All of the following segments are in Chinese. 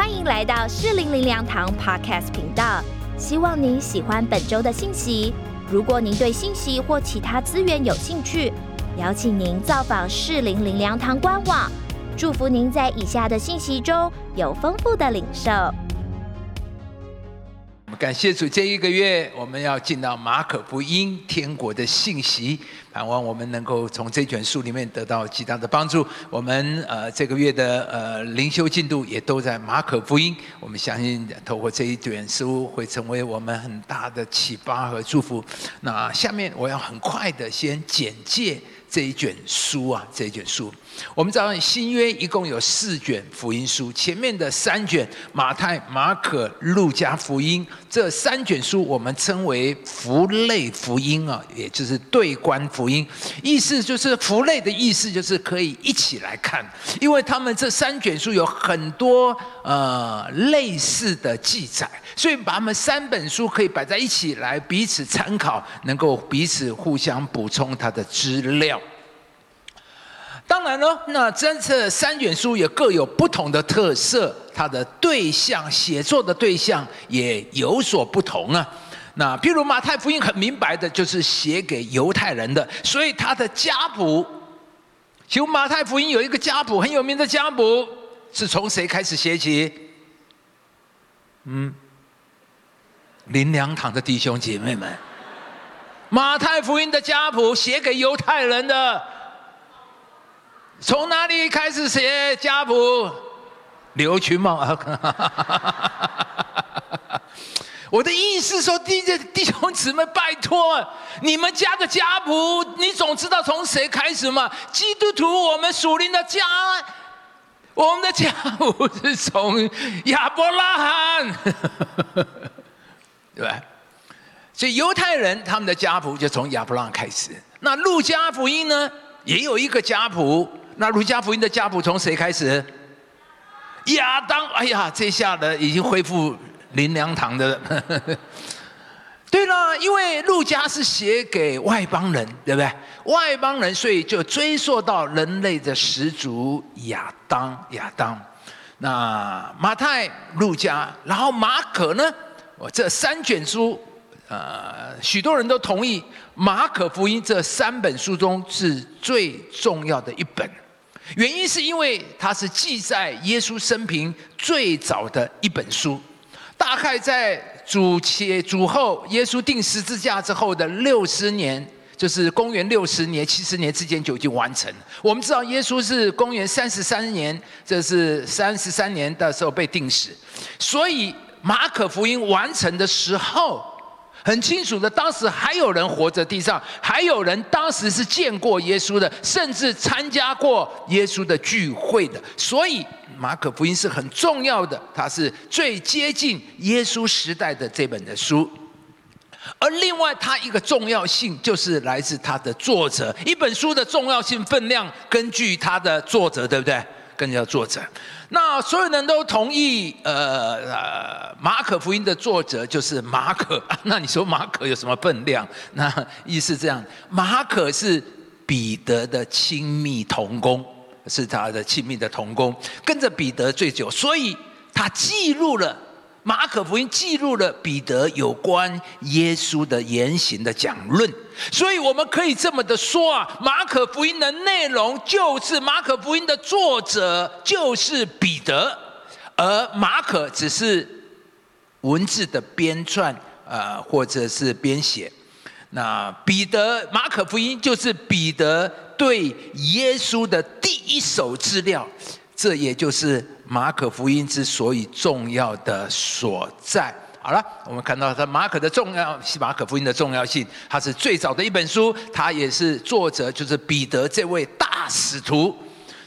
欢迎来到适龄灵粮堂 Podcast 频道。希望您喜欢本周的信息。如果您对信息或其他资源有兴趣，邀请您造访适龄灵粮堂官网。祝福您在以下的信息中有丰富的领受。感谢主，这一个月我们要进到马可福音天国的信息，盼望我们能够从这卷书里面得到极大的帮助。我们呃这个月的呃灵修进度也都在马可福音，我们相信透过这一卷书会成为我们很大的启发和祝福。那下面我要很快的先简介。这一卷书啊，这一卷书，我们知道新约一共有四卷福音书，前面的三卷马太、马可、路加福音，这三卷书我们称为福类福音啊，也就是对观福音，意思就是福类的意思就是可以一起来看，因为他们这三卷书有很多呃类似的记载，所以把他们三本书可以摆在一起来彼此参考，能够彼此互相补充它的资料。当然了，那这这三卷书也各有不同的特色，它的对象写作的对象也有所不同啊。那譬如马太福音很明白的就是写给犹太人的，所以他的家谱，请问马太福音有一个家谱很有名的家谱，是从谁开始写起？嗯，林良堂的弟兄姐妹们，马太福音的家谱写给犹太人的。从哪里开始写家谱？刘群茂啊！我的意思说，弟弟兄姊妹，拜托，你们家的家谱，你总知道从谁开始嘛？基督徒，我们属灵的家，我们的家谱是从亚伯拉罕，对吧？所以犹太人他们的家谱就从亚伯拉罕开始。那路加福音呢，也有一个家谱。那儒家福音的家谱从谁开始？亚当，哎呀，这下的已经恢复林良堂的了。对了，因为路加是写给外邦人，对不对？外邦人，所以就追溯到人类的始祖亚当。亚当，那马太、路加，然后马可呢？我这三卷书。呃，许多人都同意，马可福音这三本书中是最重要的一本。原因是因为它是记载耶稣生平最早的一本书，大概在主前主后耶稣定十字架之后的六十年，就是公元六十年、七十年之间就已经完成。我们知道耶稣是公元三十三年，这是三十三年的时候被定死，所以马可福音完成的时候。很清楚的，当时还有人活在地上，还有人当时是见过耶稣的，甚至参加过耶稣的聚会的。所以马可福音是很重要的，它是最接近耶稣时代的这本的书。而另外，它一个重要性就是来自它的作者。一本书的重要性分量，根据它的作者，对不对？更要作者。那所有人都同意，呃呃，马可福音的作者就是马可。那你说马可有什么分量？那意思这样，马可是彼得的亲密同工，是他的亲密的同工，跟着彼得最久，所以他记录了。马可福音记录了彼得有关耶稣的言行的讲论，所以我们可以这么的说啊，马可福音的内容就是马可福音的作者就是彼得，而马可只是文字的编撰啊，或者是编写。那彼得马可福音就是彼得对耶稣的第一手资料。这也就是马可福音之所以重要的所在。好了，我们看到它马可的重要，马可福音的重要性，它是最早的一本书，它也是作者就是彼得这位大使徒。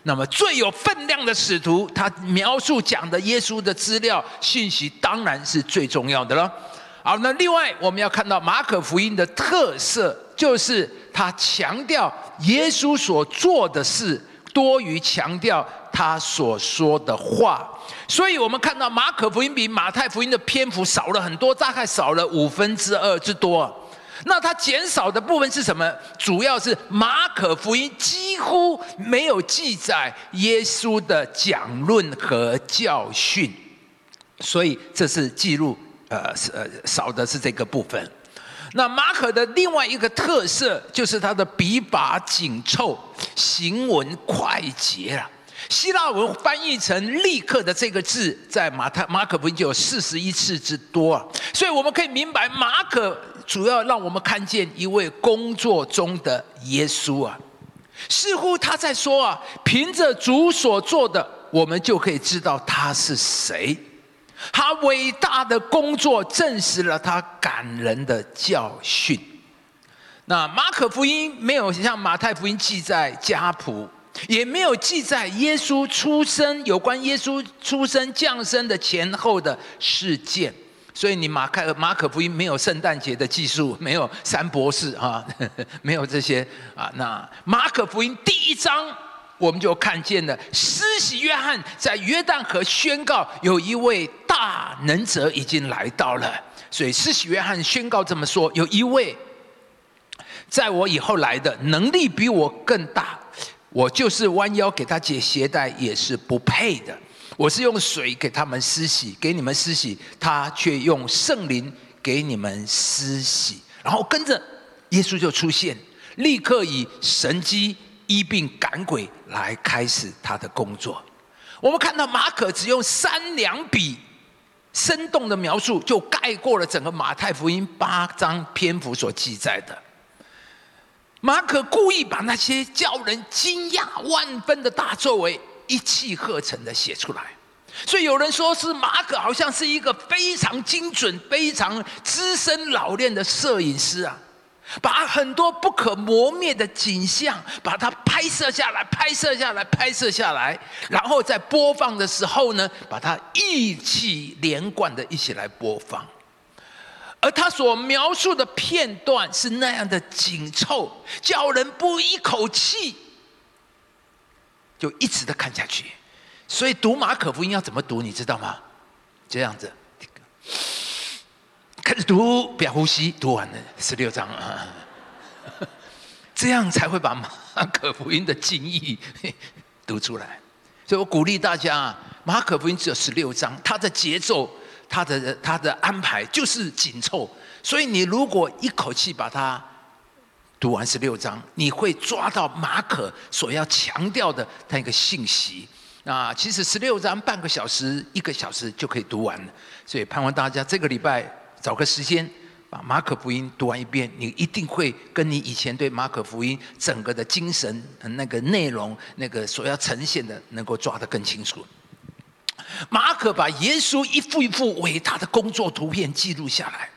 那么最有分量的使徒，他描述讲的耶稣的资料信息，当然是最重要的了。好，那另外我们要看到马可福音的特色，就是他强调耶稣所做的事多于强调。他所说的话，所以我们看到马可福音比马太福音的篇幅少了很多，大概少了五分之二之多。那它减少的部分是什么？主要是马可福音几乎没有记载耶稣的讲论和教训。所以这是记录，呃，呃少的是这个部分。那马可的另外一个特色就是他的笔法紧凑，行文快捷了。希腊文翻译成“立刻”的这个字，在马太、马可福音就有四十一次之多啊。所以我们可以明白，马可主要让我们看见一位工作中的耶稣啊，似乎他在说啊，凭着主所做的，我们就可以知道他是谁。他伟大的工作证实了他感人的教训。那马可福音没有像马太福音记载家谱，也没有记载耶稣出生有关耶稣出生降生的前后的事件。所以你马可马可福音没有圣诞节的技术，没有三博士啊，没有这些啊。那马可福音第一章。我们就看见了施洗约翰在约旦河宣告，有一位大能者已经来到了。所以施洗约翰宣告这么说：有一位在我以后来的，能力比我更大。我就是弯腰给他解鞋带也是不配的。我是用水给他们施洗，给你们施洗，他却用圣灵给你们施洗。然后跟着耶稣就出现，立刻以神机。医病赶鬼来开始他的工作。我们看到马可只用三两笔生动的描述，就盖过了整个马太福音八章篇幅所记载的。马可故意把那些叫人惊讶万分的大作为一气呵成的写出来，所以有人说是马可好像是一个非常精准、非常资深老练的摄影师啊。把很多不可磨灭的景象，把它拍摄下来，拍摄下来，拍摄下来，然后在播放的时候呢，把它一气连贯的一起来播放。而他所描述的片段是那样的紧凑，叫人不一口气就一直的看下去。所以读马可福音要怎么读，你知道吗？这样子。开始读，不要呼吸，读完了十六章啊，这样才会把马可福音的经义读出来。所以我鼓励大家，马可福音只有十六章，它的节奏、他的他的安排就是紧凑。所以你如果一口气把它读完十六章，你会抓到马可所要强调的那个信息。那其实十六章半个小时、一个小时就可以读完了。所以盼望大家这个礼拜。找个时间把马可福音读完一遍，你一定会跟你以前对马可福音整个的精神、那个内容、那个所要呈现的，能够抓得更清楚。马可把耶稣一幅一幅伟大的工作图片记录下来，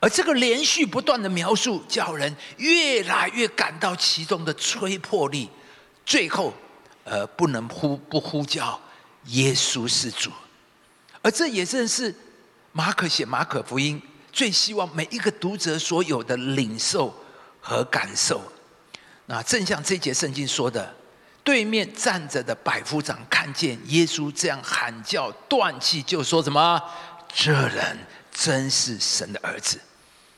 而这个连续不断的描述，叫人越来越感到其中的催迫力。最后，呃，不能呼不呼叫耶稣是主，而这也正是。马可写马可福音，最希望每一个读者所有的领受和感受。那正像这节圣经说的，对面站着的百夫长看见耶稣这样喊叫断气，就说什么：“这人真是神的儿子。”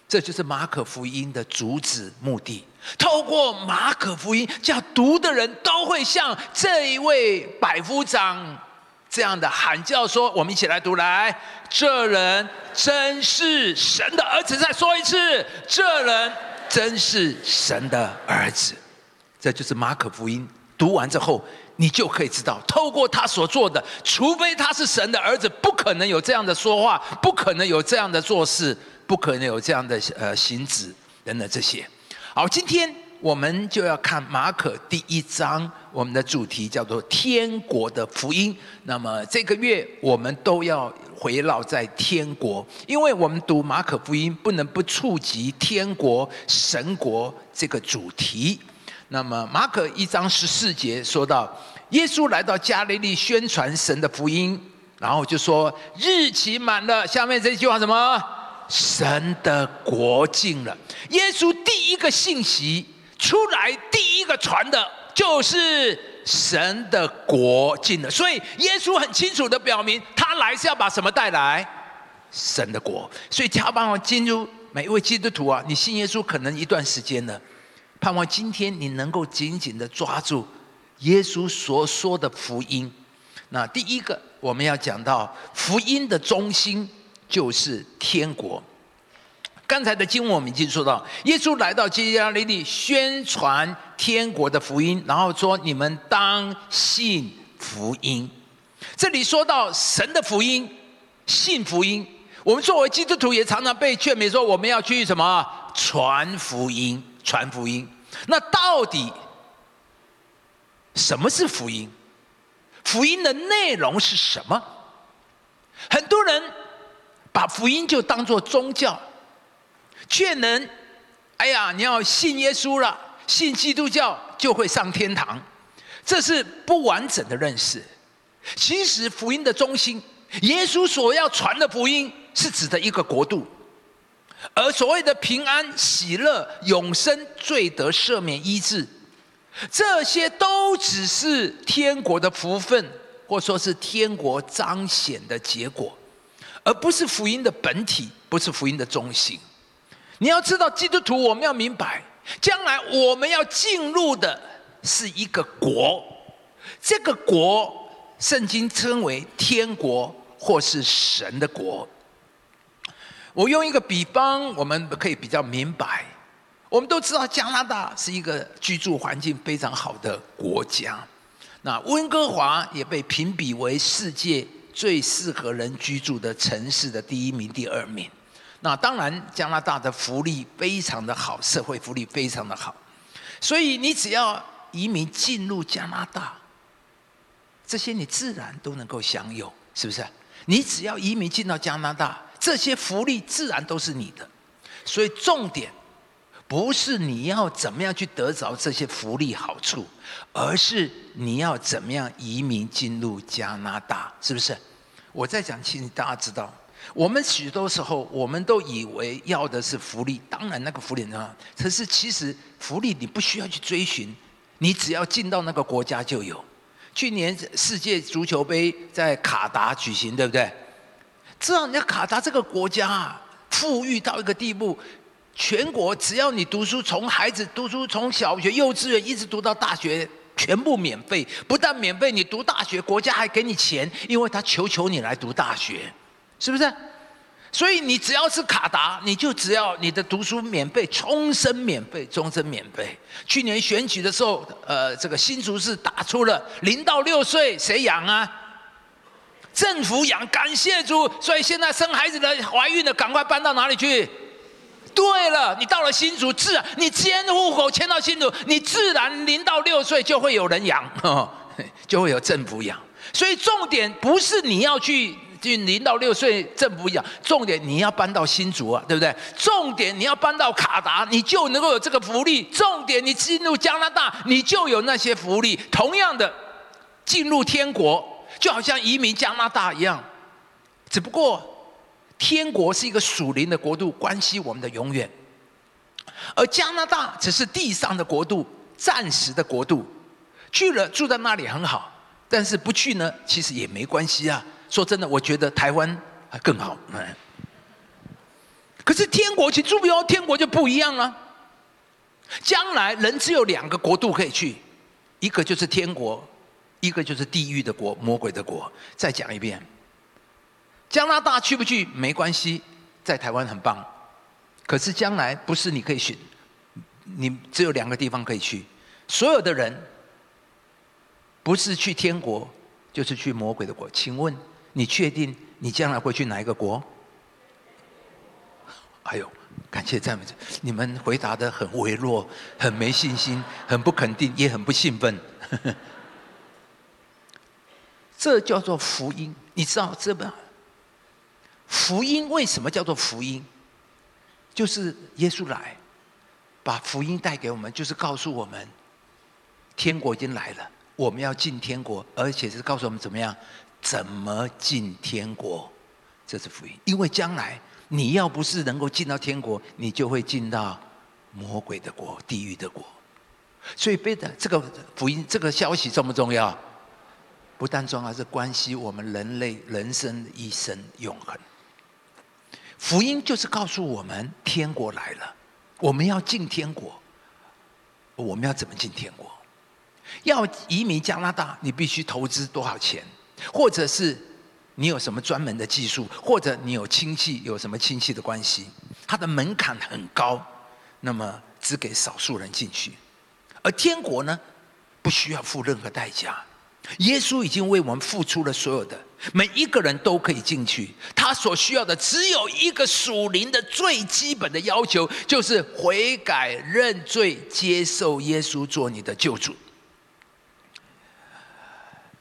这就是马可福音的主旨目的。透过马可福音，叫读的人都会像这一位百夫长。这样的喊叫说：“我们一起来读来，这人真是神的儿子。”再说一次，这人真是神的儿子。这就是马可福音。读完之后，你就可以知道，透过他所做的，除非他是神的儿子，不可能有这样的说话，不可能有这样的做事，不可能有这样的呃行止等等这些。好，今天。我们就要看马可第一章，我们的主题叫做天国的福音。那么这个月我们都要围绕在天国，因为我们读马可福音不能不触及天国、神国这个主题。那么马可一章十四节说到，耶稣来到加利利宣传神的福音，然后就说日期满了。下面这句话什么？神的国境了。耶稣第一个信息。出来第一个传的就是神的国进了，所以耶稣很清楚的表明，他来是要把什么带来？神的国。所以，加帮我进入每一位基督徒啊，你信耶稣可能一段时间了，盼望今天你能够紧紧的抓住耶稣所说的福音，那第一个，我们要讲到福音的中心就是天国。刚才的经文我们已经说到，耶稣来到基加利利宣传天国的福音，然后说：“你们当信福音。”这里说到神的福音，信福音。我们作为基督徒也常常被劝勉说，我们要去什么传福音？传福音。那到底什么是福音？福音的内容是什么？很多人把福音就当做宗教。却能，哎呀，你要信耶稣了，信基督教就会上天堂，这是不完整的认识。其实福音的中心，耶稣所要传的福音，是指的一个国度，而所谓的平安、喜乐、永生、罪得赦免、医治，这些都只是天国的福分，或说是天国彰显的结果，而不是福音的本体，不是福音的中心。你要知道，基督徒我们要明白，将来我们要进入的是一个国，这个国，圣经称为天国或是神的国。我用一个比方，我们可以比较明白。我们都知道，加拿大是一个居住环境非常好的国家，那温哥华也被评比为世界最适合人居住的城市的第一名、第二名。那当然，加拿大的福利非常的好，社会福利非常的好，所以你只要移民进入加拿大，这些你自然都能够享有，是不是？你只要移民进到加拿大，这些福利自然都是你的。所以重点不是你要怎么样去得着这些福利好处，而是你要怎么样移民进入加拿大，是不是？我在讲，请大家知道。我们许多时候，我们都以为要的是福利，当然那个福利呢，可是其实福利你不需要去追寻，你只要进到那个国家就有。去年世界足球杯在卡达举行，对不对？知道人家卡达这个国家啊，富裕到一个地步，全国只要你读书，从孩子读书从小学、幼稚园一直读到大学，全部免费。不但免费，你读大学，国家还给你钱，因为他求求你来读大学。是不是？所以你只要是卡达，你就只要你的读书免费，终身免费，终身免费。去年选举的时候，呃，这个新竹市打出了零到六岁谁养啊？政府养，感谢主。所以现在生孩子的、怀孕的，赶快搬到哪里去？对了，你到了新竹，自你迁户口迁到新竹，你自然零到六岁就会有人养，就会有政府养。所以重点不是你要去。去零到六岁政府养，重点你要搬到新竹啊，对不对？重点你要搬到卡达，你就能够有这个福利。重点你进入加拿大，你就有那些福利。同样的，进入天国就好像移民加拿大一样，只不过天国是一个属灵的国度，关系我们的永远；而加拿大只是地上的国度，暂时的国度。去了住在那里很好，但是不去呢，其实也没关系啊。说真的，我觉得台湾还更好。可是天国去住不哦，天国就不一样了。将来人只有两个国度可以去，一个就是天国，一个就是地狱的国，魔鬼的国。再讲一遍，加拿大去不去没关系，在台湾很棒。可是将来不是你可以选，你只有两个地方可以去。所有的人不是去天国，就是去魔鬼的国。请问？你确定你将来会去哪一个国？哎呦，感谢赞美者，你们回答的很微弱，很没信心，很不肯定，也很不兴奋。这叫做福音，你知道这个福音为什么叫做福音？就是耶稣来，把福音带给我们，就是告诉我们，天国已经来了，我们要进天国，而且是告诉我们怎么样。怎么进天国？这是福音。因为将来你要不是能够进到天国，你就会进到魔鬼的国、地狱的国。所以，背的这个福音，这个消息重不重要？不但重要，是关系我们人类人生一生永恒。福音就是告诉我们，天国来了，我们要进天国。我们要怎么进天国？要移民加拿大，你必须投资多少钱？或者是你有什么专门的技术，或者你有亲戚有什么亲戚的关系，它的门槛很高，那么只给少数人进去。而天国呢，不需要付任何代价。耶稣已经为我们付出了所有的，每一个人都可以进去。他所需要的只有一个属灵的最基本的要求，就是悔改、认罪、接受耶稣做你的救主。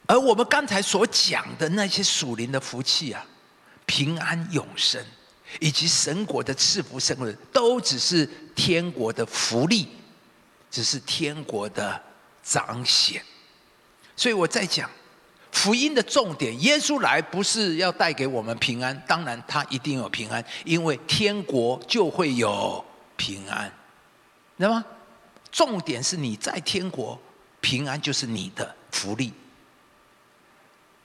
而我们刚才所讲的那些属灵的福气啊，平安永生，以及神国的赐福生日，都只是天国的福利，只是天国的彰显。所以我在讲福音的重点，耶稣来不是要带给我们平安，当然他一定有平安，因为天国就会有平安，那么？重点是你在天国，平安就是你的福利。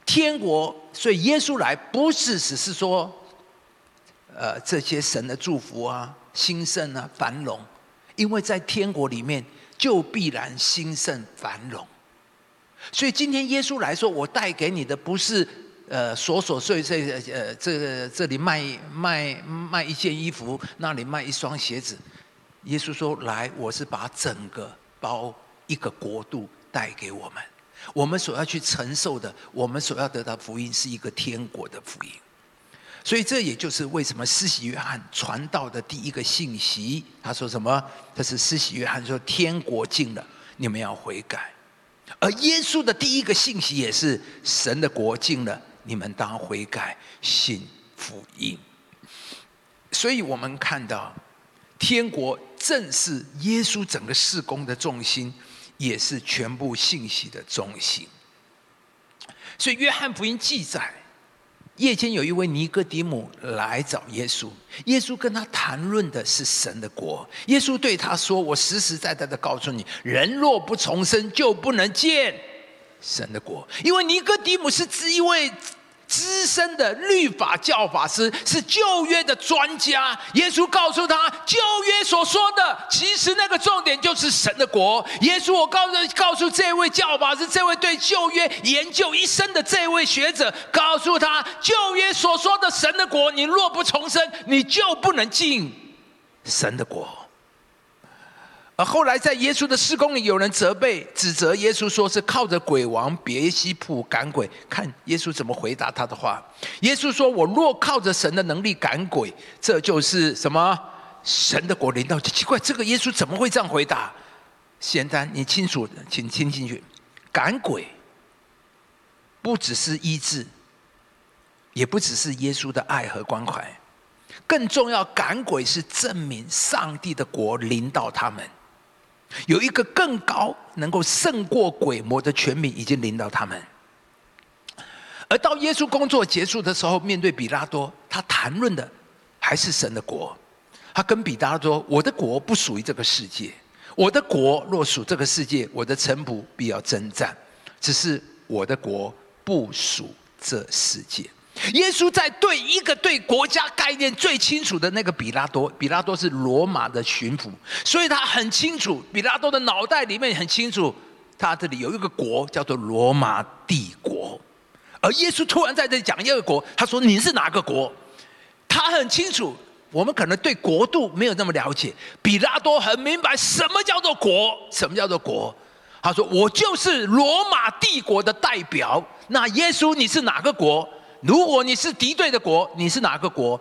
天国，所以耶稣来不是只是说，呃，这些神的祝福啊、兴盛啊、繁荣，因为在天国里面就必然兴盛繁荣。所以今天耶稣来说，我带给你的不是呃琐琐碎碎呃这个这里卖卖卖一件衣服，那里卖一双鞋子。耶稣说：“来，我是把整个包一个国度带给我们。我们所要去承受的，我们所要得到福音，是一个天国的福音。所以这也就是为什么施洗约翰传道的第一个信息，他说什么？他是施洗约翰说：天国近了，你们要悔改。”而耶稣的第一个信息也是神的国境了，你们当悔改信福音。所以我们看到，天国正是耶稣整个事工的重心，也是全部信息的中心。所以约翰福音记载。夜间有一位尼哥底姆来找耶稣，耶稣跟他谈论的是神的国。耶稣对他说：“我实实在在的告诉你，人若不重生，就不能见神的国。”因为尼哥底姆是只一位。资深的律法教法师是旧约的专家。耶稣告诉他，旧约所说的，其实那个重点就是神的国。耶稣，我告诉告诉这位教法师，这位对旧约研究一生的这位学者，告诉他，旧约所说的神的国，你若不重生，你就不能进神的国。而后来，在耶稣的施工里，有人责备、指责耶稣，说是靠着鬼王别西卜赶鬼。看耶稣怎么回答他的话。耶稣说：“我若靠着神的能力赶鬼，这就是什么？神的国临到。”奇怪，这个耶稣怎么会这样回答？简单，你清楚，请听进去。赶鬼不只是医治，也不只是耶稣的爱和关怀，更重要，赶鬼是证明上帝的国临到他们。有一个更高、能够胜过鬼魔的权柄已经领导他们，而到耶稣工作结束的时候，面对比拉多，他谈论的还是神的国。他跟比拉多说：“我的国不属于这个世界，我的国若属这个世界，我的臣仆必要征战。只是我的国不属这世界。”耶稣在对一个对国家概念最清楚的那个比拉多，比拉多是罗马的巡抚，所以他很清楚，比拉多的脑袋里面很清楚，他这里有一个国叫做罗马帝国。而耶稣突然在这里讲一个国，他说你是哪个国？他很清楚，我们可能对国度没有那么了解，比拉多很明白什么叫做国，什么叫做国。他说我就是罗马帝国的代表。那耶稣你是哪个国？如果你是敌对的国，你是哪个国？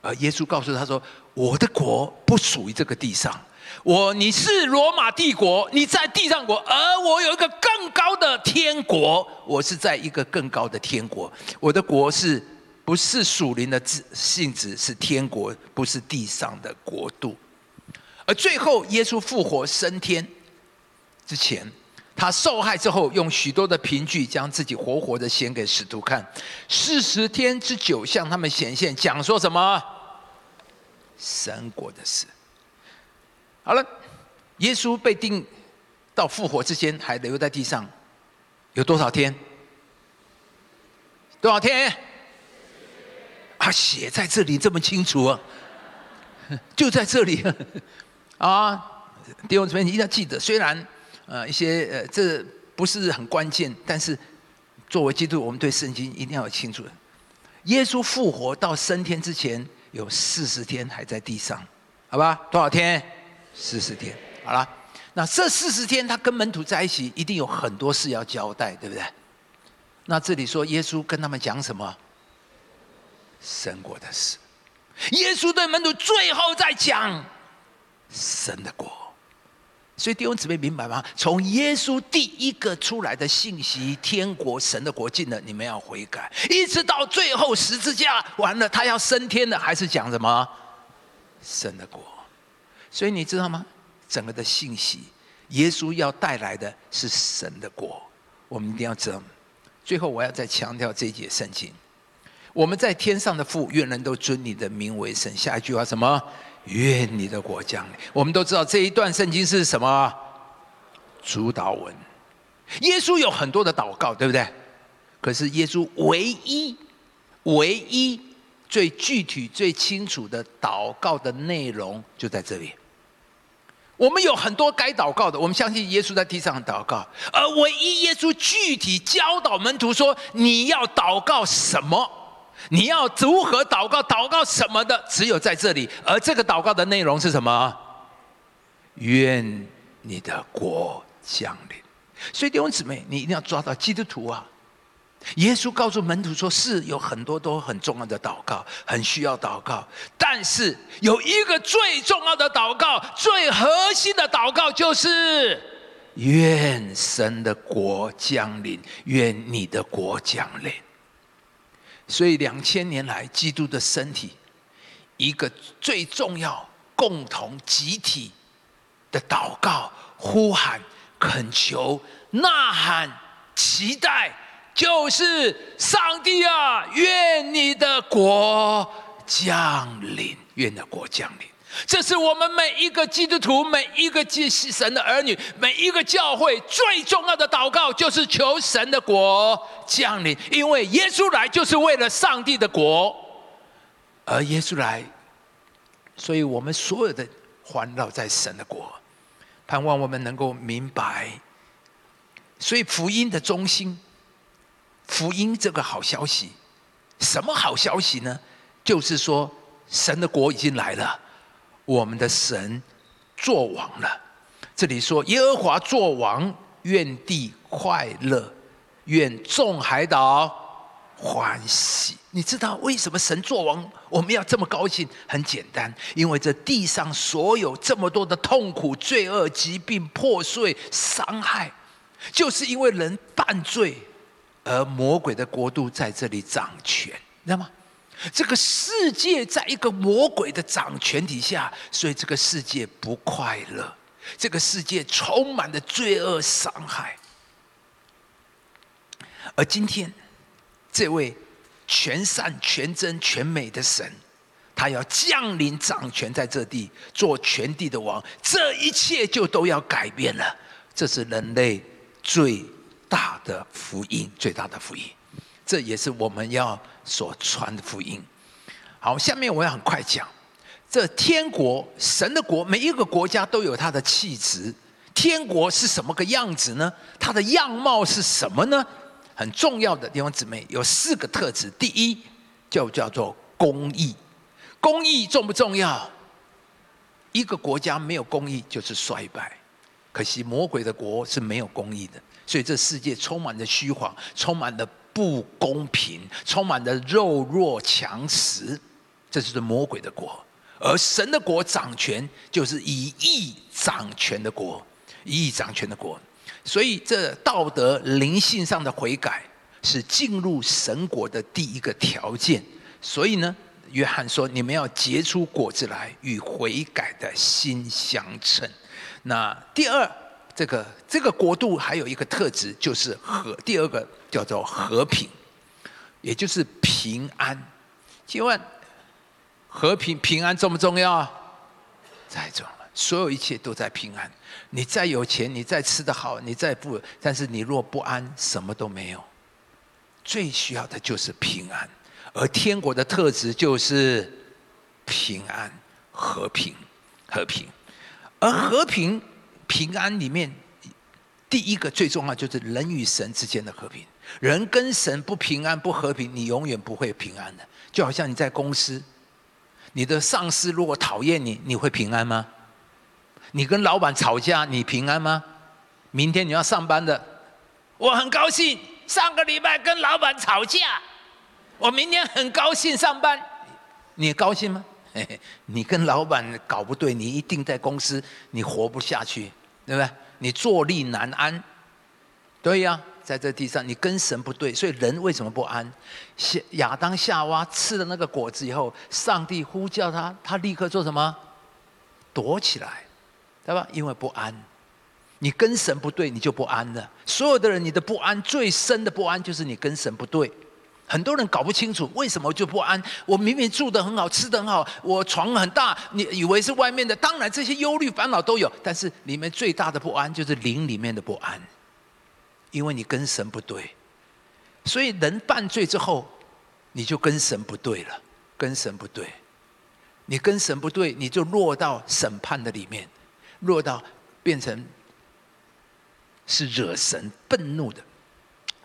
而耶稣告诉他说：“我的国不属于这个地上，我你是罗马帝国，你在地上国，而我有一个更高的天国，我是在一个更高的天国。我的国是不是属灵的性质？是天国，不是地上的国度。而最后，耶稣复活升天之前。”他受害之后，用许多的凭据将自己活活的显给使徒看，四十天之久向他们显现，讲说什么？神国的事。好了，耶稣被钉到复活之间，还留在地上，有多少天？多少天？啊，写在这里这么清楚啊，就在这里 啊！弟兄姊妹，你一定要记得，虽然。呃，一些呃，这不是很关键，但是作为基督，我们对圣经一定要清楚的。耶稣复活到升天之前，有四十天还在地上，好吧？多少天？四十天。好了，那这四十天他跟门徒在一起，一定有很多事要交代，对不对？那这里说耶稣跟他们讲什么？神国的事。耶稣对门徒最后再讲神的国。所以弟兄姊妹明白吗？从耶稣第一个出来的信息，天国、神的国境了，你们要悔改，一直到最后十字架完了，他要升天了，还是讲什么神的国？所以你知道吗？整个的信息，耶稣要带来的是神的国，我们一定要知道。最后我要再强调这一节圣经：我们在天上的父，愿人都尊你的名为神。下一句话什么？愿你的国降临。我们都知道这一段圣经是什么主导文。耶稣有很多的祷告，对不对？可是耶稣唯一、唯一最具体、最清楚的祷告的内容就在这里。我们有很多该祷告的，我们相信耶稣在地上祷告，而唯一耶稣具体教导门徒说你要祷告什么。你要如何祷告？祷告什么的？只有在这里。而这个祷告的内容是什么？愿你的国降临。所以弟兄姊妹，你一定要抓到基督徒啊！耶稣告诉门徒说：“是有很多都很重要的祷告，很需要祷告。但是有一个最重要的祷告，最核心的祷告，就是愿神的国降临，愿你的国降临。”所以两千年来，基督的身体一个最重要、共同、集体的祷告、呼喊、恳求、呐喊、期待，就是上帝啊，愿你的国降临，愿的国降临。这是我们每一个基督徒、每一个祭神的儿女、每一个教会最重要的祷告，就是求神的国降临。因为耶稣来就是为了上帝的国，而耶稣来，所以我们所有的环绕在神的国，盼望我们能够明白。所以福音的中心，福音这个好消息，什么好消息呢？就是说神的国已经来了。我们的神做王了。这里说耶和华做王，愿地快乐，愿众海岛欢喜。你知道为什么神做王我们要这么高兴？很简单，因为这地上所有这么多的痛苦、罪恶、疾病、破碎、伤害，就是因为人犯罪，而魔鬼的国度在这里掌权，知道吗？这个世界在一个魔鬼的掌权底下，所以这个世界不快乐，这个世界充满了罪恶伤害。而今天，这位全善、全真、全美的神，他要降临掌权在这地，做全地的王，这一切就都要改变了。这是人类最大的福音，最大的福音。这也是我们要。所传的福音，好，下面我要很快讲，这天国神的国，每一个国家都有它的气质。天国是什么个样子呢？它的样貌是什么呢？很重要的地方姊妹有四个特质。第一，就叫做公义。公义重不重要？一个国家没有公义就是衰败。可惜魔鬼的国是没有公义的，所以这世界充满着虚谎，充满了。不公平，充满了肉弱强食，这就是魔鬼的国；而神的国掌权，就是以义掌权的国，以义掌权的国。所以，这道德灵性上的悔改是进入神国的第一个条件。所以呢，约翰说：“你们要结出果子来，与悔改的心相称。”那第二。这个这个国度还有一个特质，就是和第二个叫做和平，也就是平安。请问和平平安重不重要？太重了，所有一切都在平安。你再有钱，你再吃得好，你再富，但是你若不安，什么都没有。最需要的就是平安，而天国的特质就是平安、和平、和平，而和平。平安里面，第一个最重要就是人与神之间的和平。人跟神不平安、不和平，你永远不会平安的。就好像你在公司，你的上司如果讨厌你，你会平安吗？你跟老板吵架，你平安吗？明天你要上班的，我很高兴。上个礼拜跟老板吵架，我明天很高兴上班，你高兴吗？你跟老板搞不对，你一定在公司你活不下去，对不对？你坐立难安。对呀，在这地上你跟神不对，所以人为什么不安？夏亚当夏娃吃了那个果子以后，上帝呼叫他，他立刻做什么？躲起来，对吧？因为不安。你跟神不对，你就不安了。所有的人，你的不安最深的不安就是你跟神不对。很多人搞不清楚为什么就不安。我明明住得很好，吃得很好，我床很大，你以为是外面的？当然这些忧虑烦恼都有，但是里面最大的不安就是灵里面的不安，因为你跟神不对。所以人犯罪之后，你就跟神不对了，跟神不对。你跟神不对，你就落到审判的里面，落到变成。是惹神愤怒的，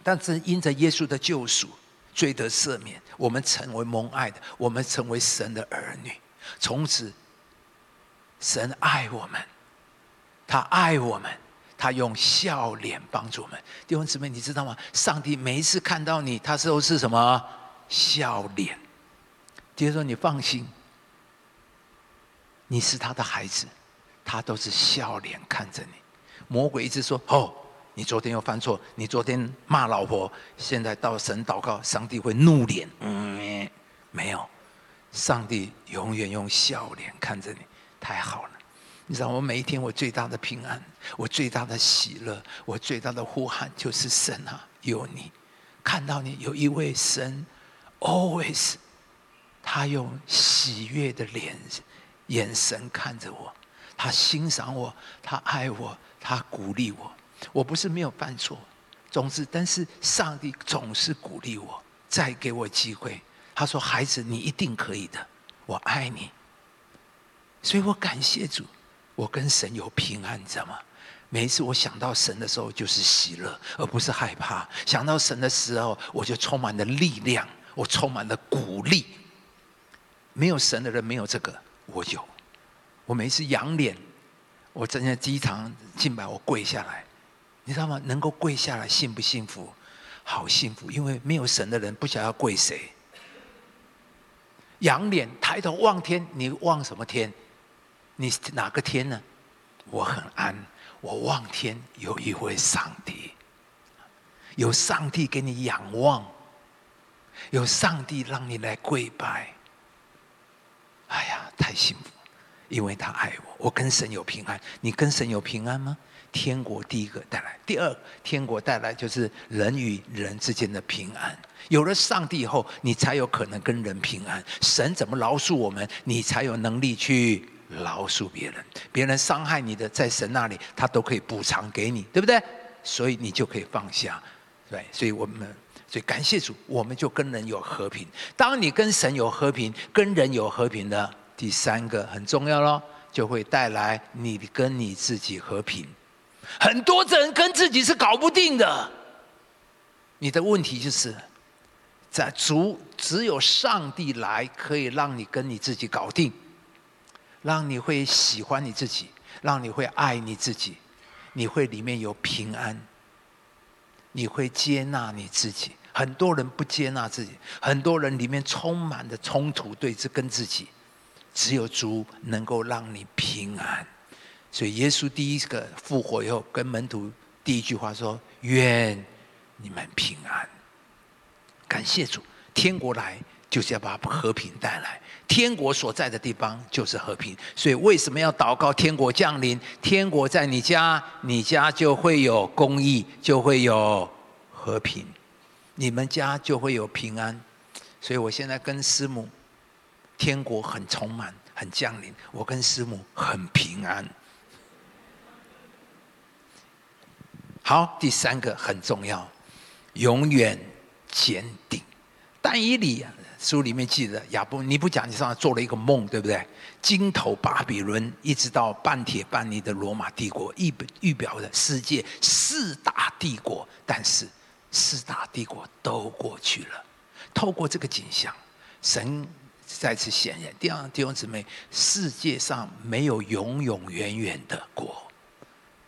但是因着耶稣的救赎，罪得赦免，我们成为蒙爱的，我们成为神的儿女。从此，神爱我们，他爱我们，他用笑脸帮助我们。弟兄姊妹，你知道吗？上帝每一次看到你，他都是什么笑脸？弟兄说：“你放心，你是他的孩子，他都是笑脸看着你。”魔鬼一直说：“哦，你昨天又犯错，你昨天骂老婆，现在到神祷告，上帝会怒脸。”嗯，没有，上帝永远用笑脸看着你，太好了。你知道，我每一天我最大的平安，我最大的喜乐，我最大的呼喊就是神啊，有你，看到你有一位神，always，他用喜悦的脸眼神看着我，他欣赏我，他爱我。他鼓励我，我不是没有犯错，总之，但是上帝总是鼓励我，再给我机会。他说：“孩子，你一定可以的，我爱你。”所以我感谢主，我跟神有平安，你知道吗？每一次我想到神的时候，就是喜乐，而不是害怕。想到神的时候，我就充满了力量，我充满了鼓励。没有神的人没有这个，我有。我每一次仰脸。我站在机场敬拜，我跪下来，你知道吗？能够跪下来，幸不幸福？好幸福，因为没有神的人不想要跪谁。仰脸抬头望天，你望什么天？你哪个天呢？我很安，我望天，有一位上帝，有上帝给你仰望，有上帝让你来跪拜。哎呀，太幸福。因为他爱我，我跟神有平安。你跟神有平安吗？天国第一个带来，第二天国带来就是人与人之间的平安。有了上帝以后，你才有可能跟人平安。神怎么饶恕我们，你才有能力去饶恕别人。别人伤害你的，在神那里，他都可以补偿给你，对不对？所以你就可以放下，对。所以我们，所以感谢主，我们就跟人有和平。当你跟神有和平，跟人有和平的。第三个很重要咯，就会带来你跟你自己和平。很多人跟自己是搞不定的。你的问题就是，在主只有上帝来可以让你跟你自己搞定，让你会喜欢你自己，让你会爱你自己，你会里面有平安，你会接纳你自己。很多人不接纳自己，很多人里面充满的冲突对峙跟自己。只有主能够让你平安，所以耶稣第一个复活以后，跟门徒第一句话说：“愿你们平安。”感谢主，天国来就是要把和平带来，天国所在的地方就是和平。所以为什么要祷告天国降临？天国在你家，你家就会有公义，就会有和平，你们家就会有平安。所以我现在跟师母。天国很充满，很降临。我跟师母很平安。好，第三个很重要，永远坚定。但以理书里面记得亚伯，你不讲，你上做了一个梦，对不对？金头巴比伦，一直到半铁半泥的罗马帝国，预预表的世界四大帝国。但是四大帝国都过去了。透过这个景象，神再次显现。第二弟兄姊妹，世界上没有永永远远的国。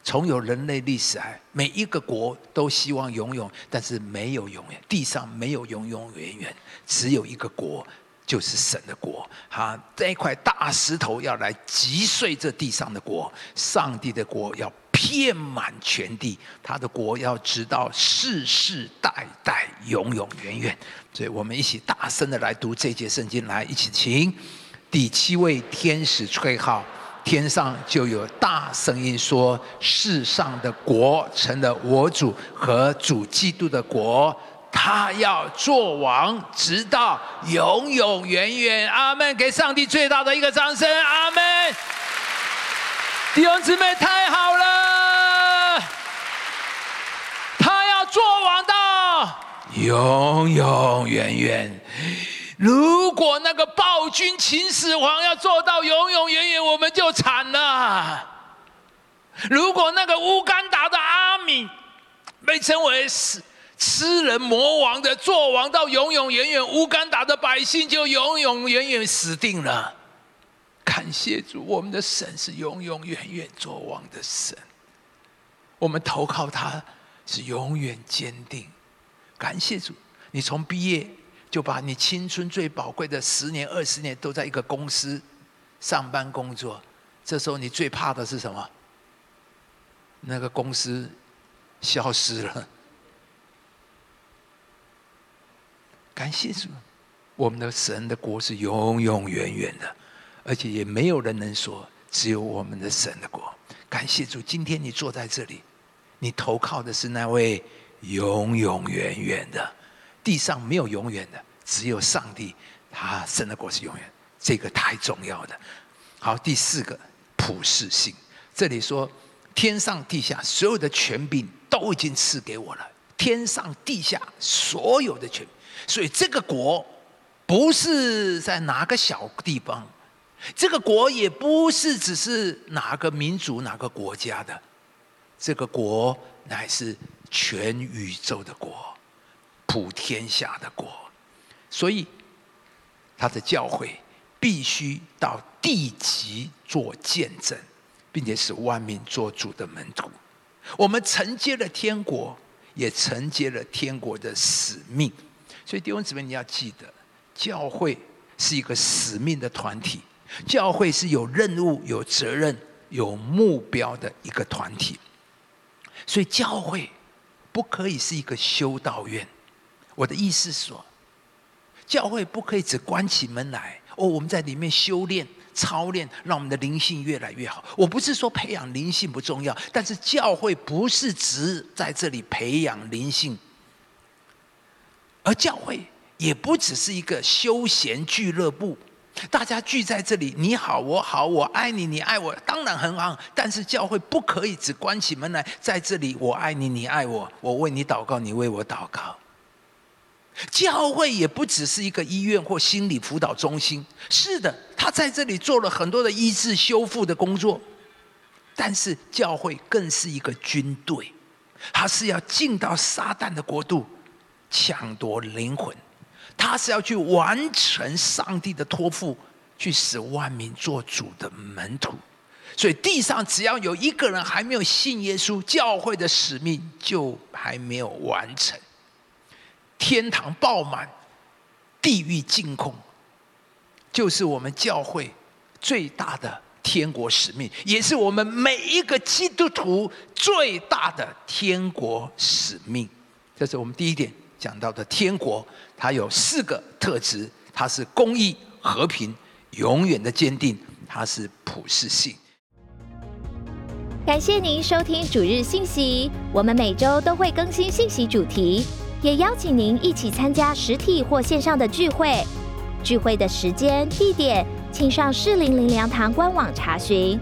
从有人类历史来，每一个国都希望永永，但是没有永远。地上没有永永远远，只有一个国，就是神的国。哈，这一块大石头要来击碎这地上的国，上帝的国要遍满全地，他的国要直到世世代代，永永远远。所以我们一起大声的来读这节圣经，来一起请第七位天使吹号。天上就有大声音说：“世上的国成了我主和主基督的国，他要做王，直到永永远远。”阿门！给上帝最大的一个掌声！阿门！弟兄姊妹，太好了！他要做王到永永远远。如果那个暴君秦始皇要做到永永远远，我们就惨了。如果那个乌干达的阿敏被称为是吃人魔王的做王到永永远远，乌干达的百姓就永永远远死定了。感谢主，我们的神是永永远远做王的神，我们投靠他是永远坚定。感谢主，你从毕业。就把你青春最宝贵的十年、二十年都在一个公司上班工作，这时候你最怕的是什么？那个公司消失了。感谢主，我们的神的国是永永远远的，而且也没有人能说只有我们的神的国。感谢主，今天你坐在这里，你投靠的是那位永永远远的。地上没有永远的，只有上帝，他生的果是永远，这个太重要了。好，第四个普世性，这里说天上地下所有的权柄都已经赐给我了，天上地下所有的权，所以这个国不是在哪个小地方，这个国也不是只是哪个民族哪个国家的，这个国乃是全宇宙的国。普天下的国，所以他的教会必须到地极做见证，并且使万民做主的门徒。我们承接了天国，也承接了天国的使命。所以弟兄姊妹，你要记得，教会是一个使命的团体，教会是有任务、有责任、有目标的一个团体。所以教会不可以是一个修道院。我的意思是说，教会不可以只关起门来哦，我们在里面修炼、操练，让我们的灵性越来越好。我不是说培养灵性不重要，但是教会不是只在这里培养灵性，而教会也不只是一个休闲俱乐部，大家聚在这里，你好我好，我爱你你爱我，当然很好。但是教会不可以只关起门来，在这里我爱你你爱我，我为你祷告，你为我祷告。教会也不只是一个医院或心理辅导中心，是的，他在这里做了很多的医治修复的工作。但是教会更是一个军队，他是要进到撒旦的国度，抢夺灵魂，他是要去完成上帝的托付，去使万民做主的门徒。所以地上只要有一个人还没有信耶稣，教会的使命就还没有完成。天堂爆满，地狱净空，就是我们教会最大的天国使命，也是我们每一个基督徒最大的天国使命。这是我们第一点讲到的天国，它有四个特质：它是公义、和平、永远的坚定，它是普世性。感谢您收听主日信息，我们每周都会更新信息主题。也邀请您一起参加实体或线上的聚会。聚会的时间、地点，请上适龄灵粮堂官网查询。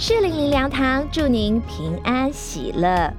适龄灵粮堂祝您平安喜乐。